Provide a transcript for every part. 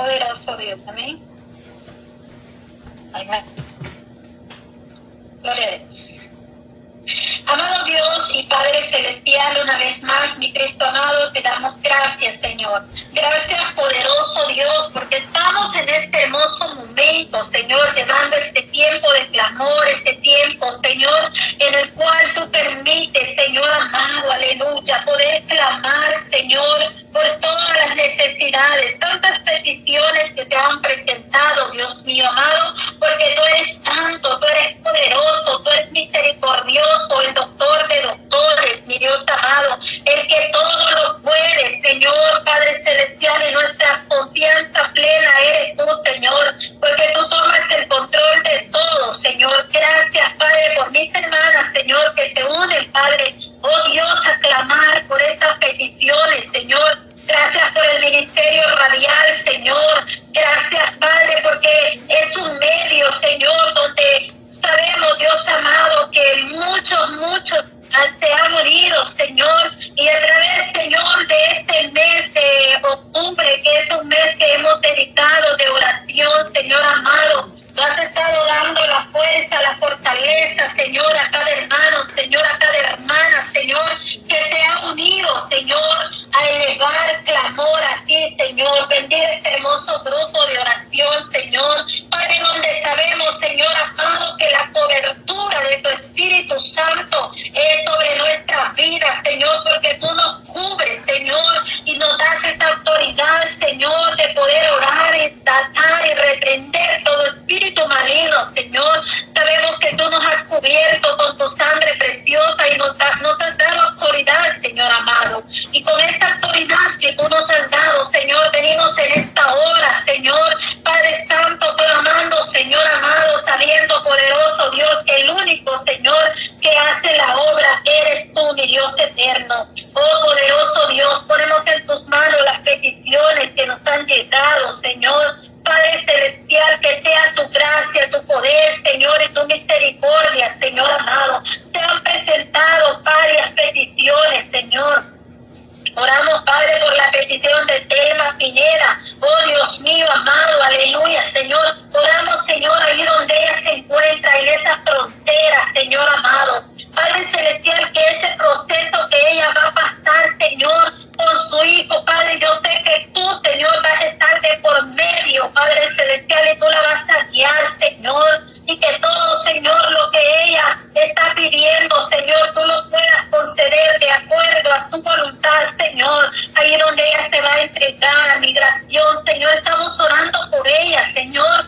poderoso Dios. Amén. Amén. Gloria a Dios. Amado Dios y Padre Celestial, una vez más, mi Cristo amado, te damos gracias, Señor. Gracias, poderoso Dios, porque estamos en este hermoso momento, Señor, llevando este tiempo de clamor, este tiempo, Señor, en el cual tú permites, Señor amado, aleluya, poder clamar, Señor, por todas las necesidades, tantas peticiones que te han presentado, Dios mío amado, porque tú eres bendición del tema Piñera. Oh Dios mío, amado, aleluya, Señor. oramos, Señor, ir Señor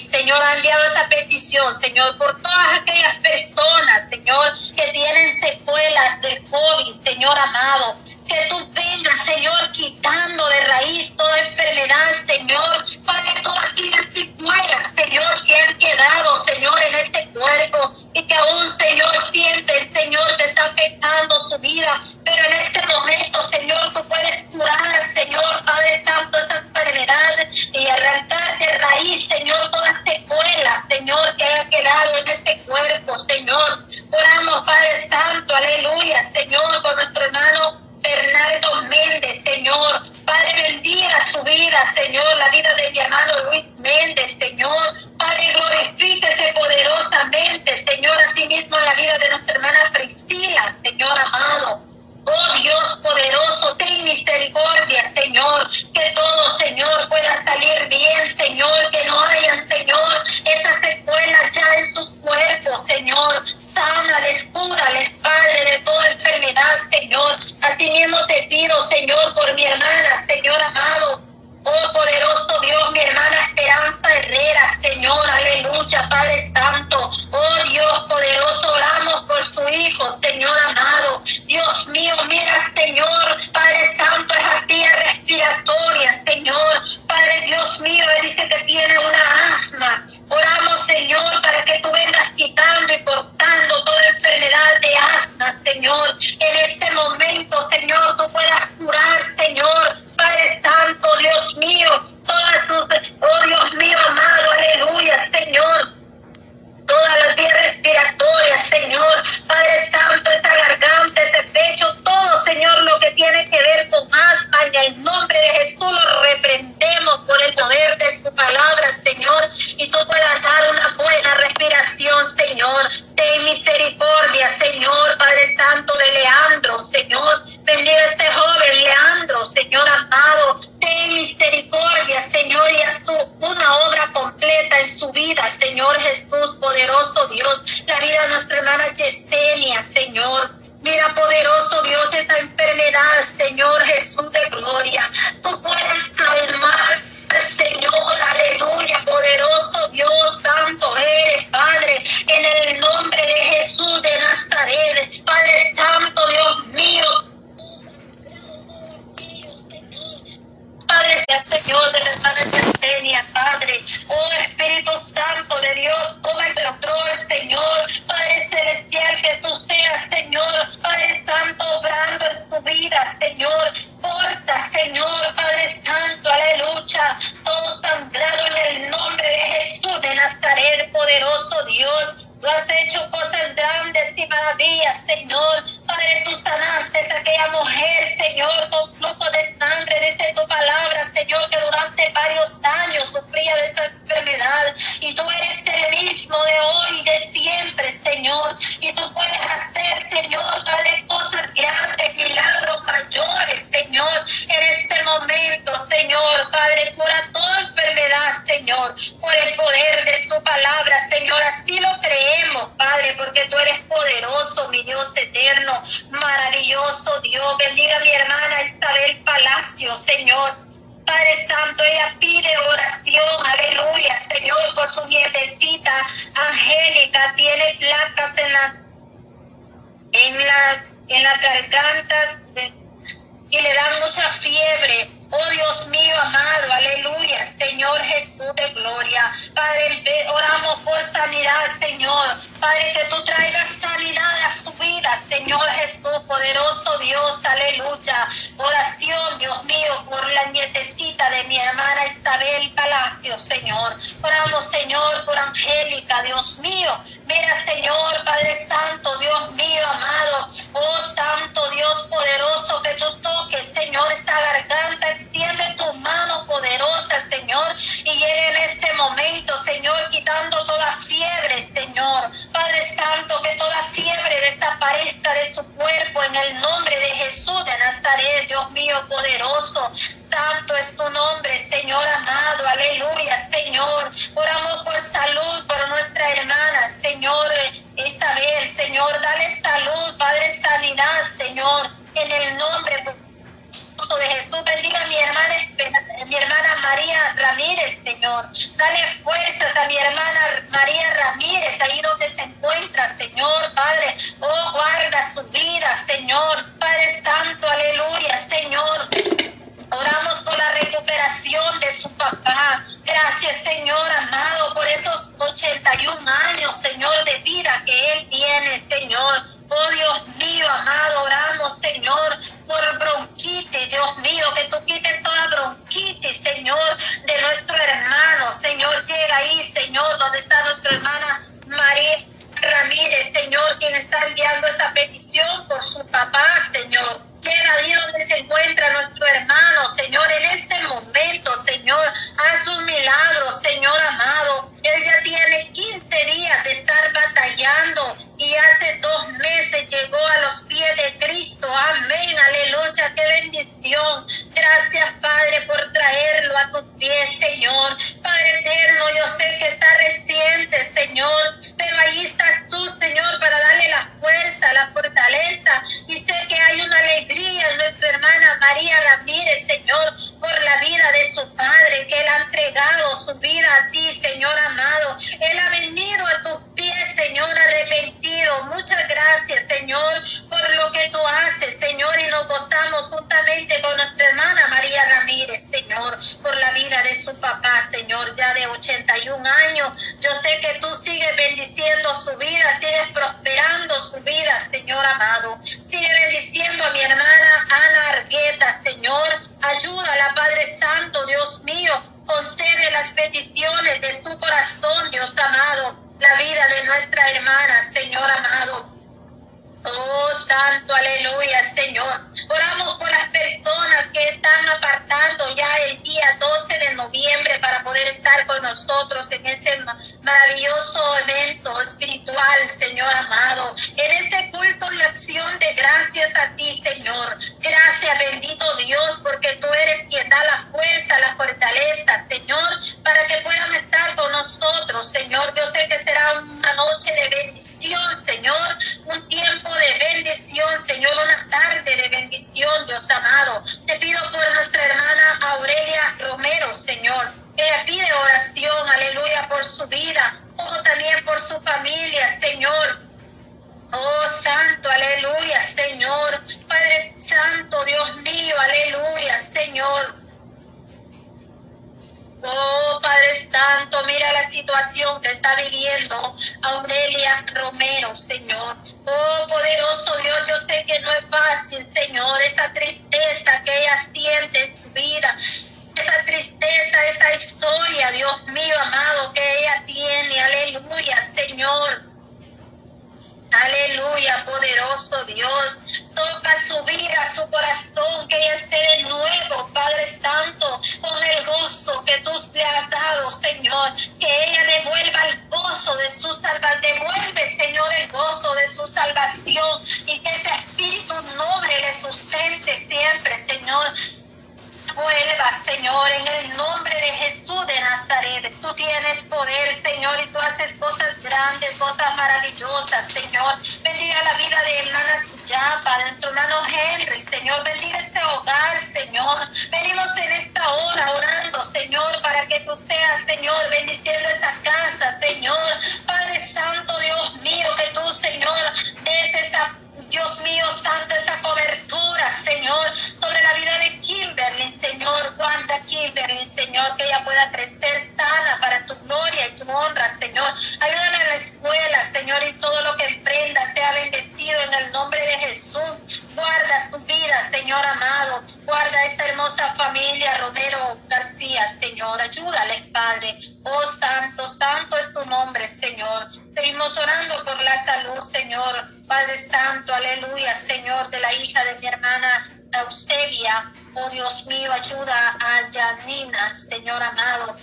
Señor, ha enviado esa petición, Señor, por todas aquellas personas, Señor, que tienen secuelas de COVID, Señor amado. Que tú vengas, Señor, quitando de raíz toda enfermedad, Señor, para que todas aquellas secuelas, Señor, que han quedado, Señor, en este cuerpo y que aún, Señor, sienten, Señor, que está afectando su vida. Pero en este momento, Señor, tú puedes curar, Señor, Padre Santo, esa enfermedad y Así mismo te pido, Señor, por mi hermana, Señor amado. Oh poderoso Dios, mi hermana Esperanza Herrera, Señor, aleluya, Padre Santo. Oh Dios poderoso, Mira, poderoso Dios, esa enfermedad, Señor Jesús de gloria. Tú puedes calmar, Señor, aleluya, poderoso Dios, santo eres, Padre, en el Señor de la hermana Yesenia, Padre, oh Espíritu Santo de Dios, toma el control, Señor, Padre Celestial, que tú seas, Señor, Padre Santo, obrando en su vida, Señor, corta, Señor, Padre Santo, aleluya, todo sangrado en el nombre de Jesús de Nazaret, poderoso Dios, Tú has hecho cosas grandes y maravillas, Señor. Padre, tú sanaste a aquella mujer, Señor, con flujo de mi Dios eterno, maravilloso Dios. Bendiga a mi hermana Isabel Palacio, Señor. Padre Santo, ella pide oración, aleluya, Señor, por su nietecita Angélica, tiene placas en las, en las, en las gargantas y le dan mucha fiebre. Oh Dios mío amado, aleluya, Señor Jesús de gloria. Padre, oramos por sanidad, Señor. Padre, que tú traigas sanidad a su vida, Señor Jesús, poderoso Dios, aleluya. Oración, Dios mío, por la nietecita de mi hermana Isabel Palacio, Señor. Oramos, Señor, por Angélica, Dios mío. Mira, Señor, Padre Santo, Dios mío poderoso. Santo es tu nombre, Señor amado, aleluya, Señor. Oramos por salud, por nuestra hermana, Señor Isabel, Señor, dale salud, Padre, sanidad, Señor, en el nombre Jesús. Bendiga mi hermana, mi hermana María Ramírez, Señor. Dale fuerzas a mi hermana María Ramírez, ahí donde se encuentra, Señor, Padre. Oh, guarda su vida, Señor. Padre Santo, aleluya, Señor. Oramos por la recuperación de su papá. Gracias, Señor amado, por esos 81 años, Señor, de vida que él tiene, Señor. Oh Dios mío, amado, oramos, Señor, por bronquitis, Dios mío, que tú quites toda bronquitis, Señor, de nuestro hermano. Señor, llega ahí, Señor, donde está nuestra hermana María Ramírez, Señor, quien está enviando esa petición por su papá, Señor. Llega ahí donde se encuentra nuestro hermano, Señor, en este momento, Señor. Haz un milagro, Señor amado. Él ya tiene 15 días de estar batallando y hace dos aleluya, qué bendición. Gracias, Padre, por traerlo a tus pies, Señor. Padre eterno, yo sé que está reciente, Señor, pero ahí estás tú, Señor, para darle la fuerza, la fortaleza. Y sé que hay una alegría en nuestra hermana María Ramírez, Señor, por la vida de su Padre, que Él ha entregado su vida a ti, Señor amado. Él ha venido a tus pies, Señor, arrepentido. Muchas gracias, Señor, por lo que tú haces, Señor, y nos gozamos juntamente con nuestra hermana María Ramírez, Señor, por la vida de su papá, Señor, ya de 81 años. Yo sé que tú sigues su vida, sigues prosperando su vida, Señor amado. Sigue bendiciendo a mi hermana Ana Argueta, Señor. Ayúdala, Padre Santo, Dios mío. Concede las peticiones de su corazón, Dios amado. La vida de nuestra hermana, Señor amado. Oh, santo, aleluya, Señor. Oramos por las personas que están apartando ya el día 12 de noviembre para poder estar con nosotros en este maravilloso evento espiritual, Señor amado. En este culto de acción de gracias a ti, Señor. Gracias, bendito Dios, porque tú eres quien da la fuerza, la fortaleza, Señor, para que puedan estar con nosotros, Señor. Yo sé que será una noche de bendición, Señor. Un tiempo una tarde de bendición, Dios amado. Te pido por nuestra hermana Aurelia Romero, Señor. Ella pide oración, aleluya, por su vida, como también por su familia, Señor. Oh, santo, aleluya, Señor. Padre Santo, Dios mío, aleluya, Señor. Oh Padre Santo, mira la situación que está viviendo Aurelia Romero, Señor. Oh poderoso Dios, yo sé que no es fácil, Señor, esa tristeza que ella siente en su vida. Esa tristeza, esa historia, Dios mío amado, que ella tiene. Aleluya, Señor. Aleluya, poderoso Dios. Toca su vida, su corazón, que ella esté de nuevo, Padre Santo, con el gozo que tú le has dado, Señor. Que ella devuelva el gozo de su salvación. Devuelve, Señor, el gozo de su salvación y que ese espíritu noble le sustente siempre, Señor vuelva, Señor, en el nombre de Jesús Tú tienes poder, Señor, y tú haces cosas grandes, cosas maravillosas, Señor. Bendiga la vida de hermana Suyapa, de nuestro hermano Henry, Señor. Bendiga este hogar, Señor. Venimos en esta hora orando, Señor, para que tú seas, Señor, bendiciendo esa casa, Señor. Padre Santo, Dios mío, que tú, Señor, des esa Dios mío, santo, esa cobertura, Señor, sobre la vida de Kimberly, Señor, Wanda Kimberly, Señor, que ella pueda crecer sana para tu gloria y tu honra, Señor. Ayúdala en la escuela, Señor, y todo lo que emprenda sea bendecido en el nombre de Jesús. Guarda su vida, Señor amado. Guarda esta hermosa familia Romero García, Señor. Ayúdale, Padre. Oh, santo, santo es tu nombre, Señor. Seguimos orando por la salud, Señor. Padre Santo, aleluya, Señor, de la hija de mi hermana Eusebia. Oh Dios mío, ayuda a Janina, Señor amado,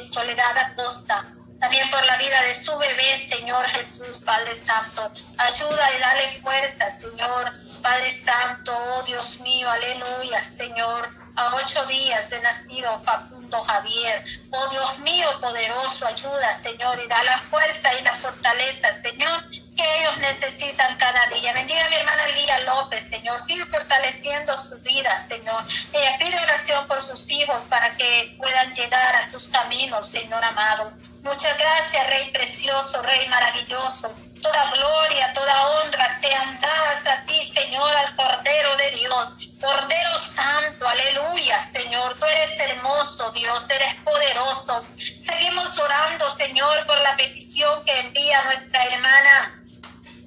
Soledad Acosta. También por la vida de su bebé, Señor Jesús, Padre Santo. Ayuda y dale fuerza, Señor. Padre Santo, oh Dios mío, aleluya, Señor. A ocho días de nacido, Facundo Javier. Oh Dios mío, poderoso, ayuda, Señor, y da la fuerza y la fortaleza, Señor que ellos necesitan cada día. Bendiga a mi hermana Lía López, Señor. Sigue fortaleciendo su vida, Señor. Ella pide oración por sus hijos para que puedan llegar a tus caminos, Señor amado. Muchas gracias, Rey precioso, Rey maravilloso. Toda gloria, toda honra sean dadas a ti, Señor, al Cordero de Dios. Cordero Santo, aleluya, Señor. Tú eres hermoso, Dios, eres poderoso. Seguimos orando, Señor, por la petición que envía nuestra hermana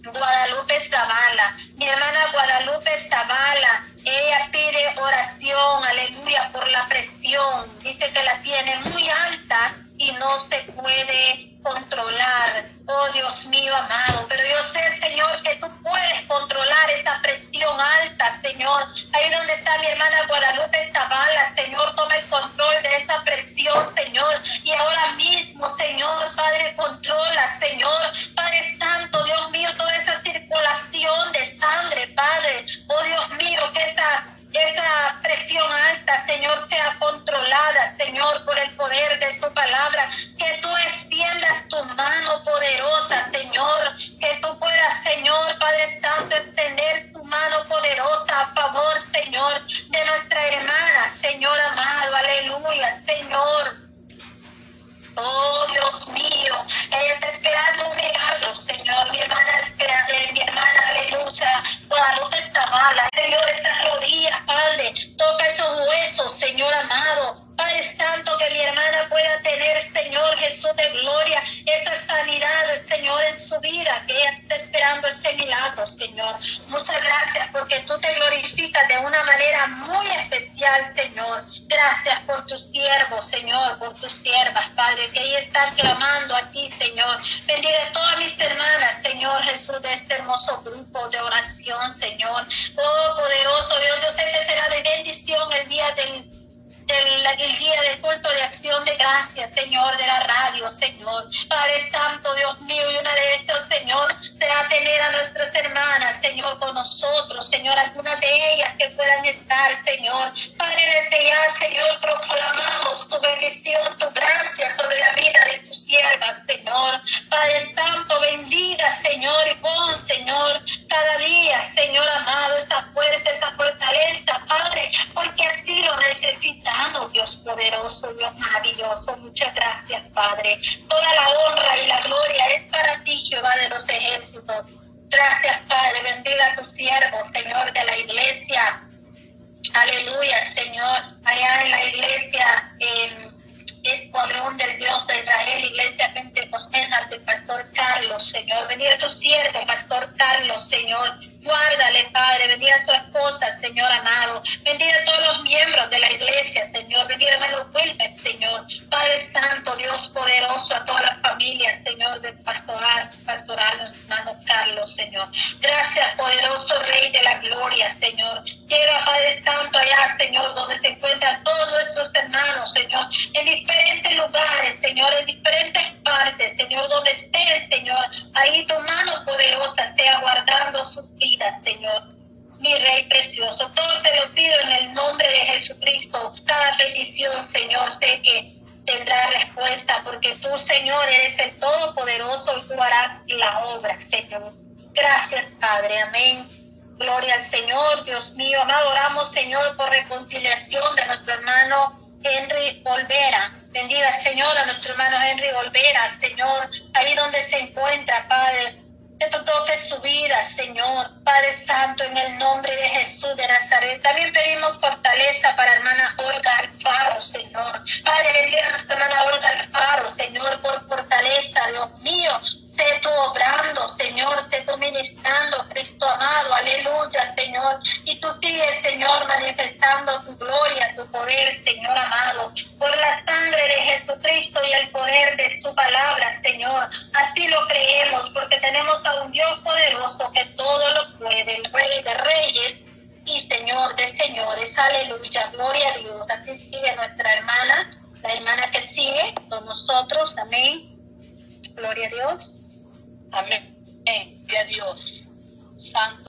Guadalupe Zavala. Mi hermana Guadalupe Zavala, ella pide oración, aleluya, por la presión. Dice que la tiene muy alta y no se puede controlar. Oh Dios mío amado, pero yo sé, Señor, que tú puedes controlar esa presión alta, Señor. Ahí donde está mi hermana Guadalupe Zavala, Señor, toma el control de esa presión, Señor. Y ahora mismo, Señor, Padre, controla, Señor. Padre Santo, Dios mío, toda esa circulación de sangre, Padre. Oh Dios mío, que esa esa presión alta, Señor, sea controlada, Señor, por el poder de su palabra. Que tú tu mano poderosa, Señor. Que tú puedas, Señor, Padre Santo, extender tu mano poderosa a favor, Señor, de nuestra hermana, Señor amado. Aleluya, Señor. Oh Dios mío, ella está esperando un milagro, Señor. Mi hermana espera, mi hermana, aleluya. Guadalupe está mala, Señor, estas rodillas, Padre. Toca esos huesos, Señor amado. Padre Santo, que mi hermana pueda tener, Señor Jesús de gloria, esa sanidad, Señor, en su vida, que ella está esperando ese milagro, Señor. Muchas gracias porque tú te glorificas de una manera muy especial, Señor. Gracias por tus siervos, Señor, por tus siervas, Padre, que ellas están clamando a ti, Señor. Bendiga a todas mis hermanas, Señor Jesús, de este hermoso grupo de oración, Señor. Oh, poderoso Dios, yo sé que será de bendición el día del el, día del culto de acción de gracias, Señor, de la radio, Señor. Padre Santo, Dios mío, y una de estos, Señor, será tener a nuestras hermanas, Señor, con nosotros, Señor, algunas de ellas que puedan estar, Señor. Padre, desde ya, Señor, proclamamos tu bendición, tu gracia sobre la vida de tus siervas, Señor. Padre Santo, bendiga, Señor, y pon, Señor, cada día, Señor amado, esa fuerza, esa fortaleza, Padre, porque así lo Dios poderoso, Dios maravilloso. Muchas gracias, Padre. Toda la honra y la gloria es para ti, Jehová de los ejércitos. Gracias, Padre. Bendiga a tus siervos, Señor, de la iglesia. Aleluya, Señor. Allá en la iglesia, en Escuadrón del Dios de Israel, Iglesia Pentecostés, del Pastor Carlos, Señor. Bendiga a tus siervos, Pastor Carlos, Señor. Guárdale, Padre. Bendiga a su esposa, Señor amado. Bendiga a todos los miembros de la iglesia, Señor. Bendiga a hermano Wilmer, Señor. Padre Santo, Dios poderoso, a todas las familias, Señor, del pastoral, pastoral, hermano Carlos, Señor. Gracias, poderoso Rey de la gloria, Señor. Llega, Padre Santo, allá, Señor, donde se encuentran todos nuestros hermanos, Señor, en diferentes lugares, Señor, en diferentes partes, Señor, donde esté, Señor. Ahí tu mano poderosa sea guardando sus vidas Señor. Mi Rey precioso, todo te lo pido en el nombre de Jesucristo. Cada petición, Que tendrá respuesta, porque tú, Señor, eres el Todopoderoso y tú harás la obra, Señor. Gracias, Padre. Amén. Gloria al Señor, Dios mío. Amado, oramos, Señor, por reconciliación de nuestro hermano Henry Olvera. Bendiga, Señor, a nuestro hermano Henry Olvera, Señor, ahí donde se encuentra, Padre tú toques su vida, Señor, Padre Santo, en el nombre de Jesús de Nazaret. También pedimos fortaleza para hermana Olga Alfaro, Señor. Padre, bendiga a nuestra hermana Olga Alfaro, Señor, por fortaleza, Dios mío.